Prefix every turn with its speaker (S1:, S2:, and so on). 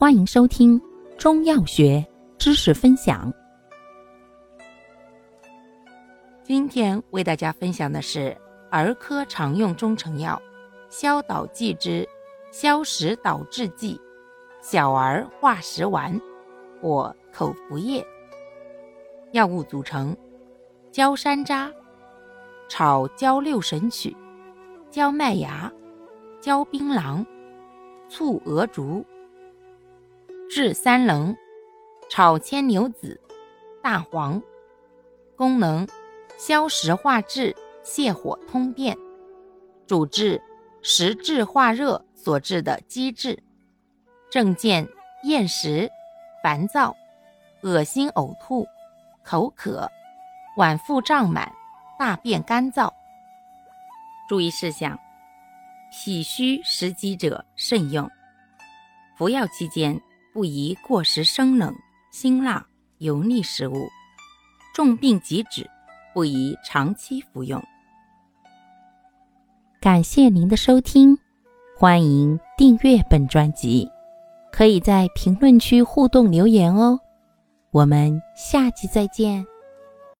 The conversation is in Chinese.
S1: 欢迎收听中药学知识分享。今天为大家分享的是儿科常用中成药消导剂之消食导滞剂小儿化食丸或口服液。药物组成：焦山楂、炒焦六神曲、焦麦芽、焦槟榔。醋鹅竹、炙三棱、炒牵牛子、大黄，功能消食化滞、泻火通便，主治食滞化热所致的积滞，症见厌食、烦躁、恶心呕吐、口渴、脘腹胀满、大便干燥。注意事项。脾虚食积者慎用，服药期间不宜过食生冷、辛辣、油腻食物。重病急止，不宜长期服用。感谢您的收听，欢迎订阅本专辑，可以在评论区互动留言哦。我们下期再见。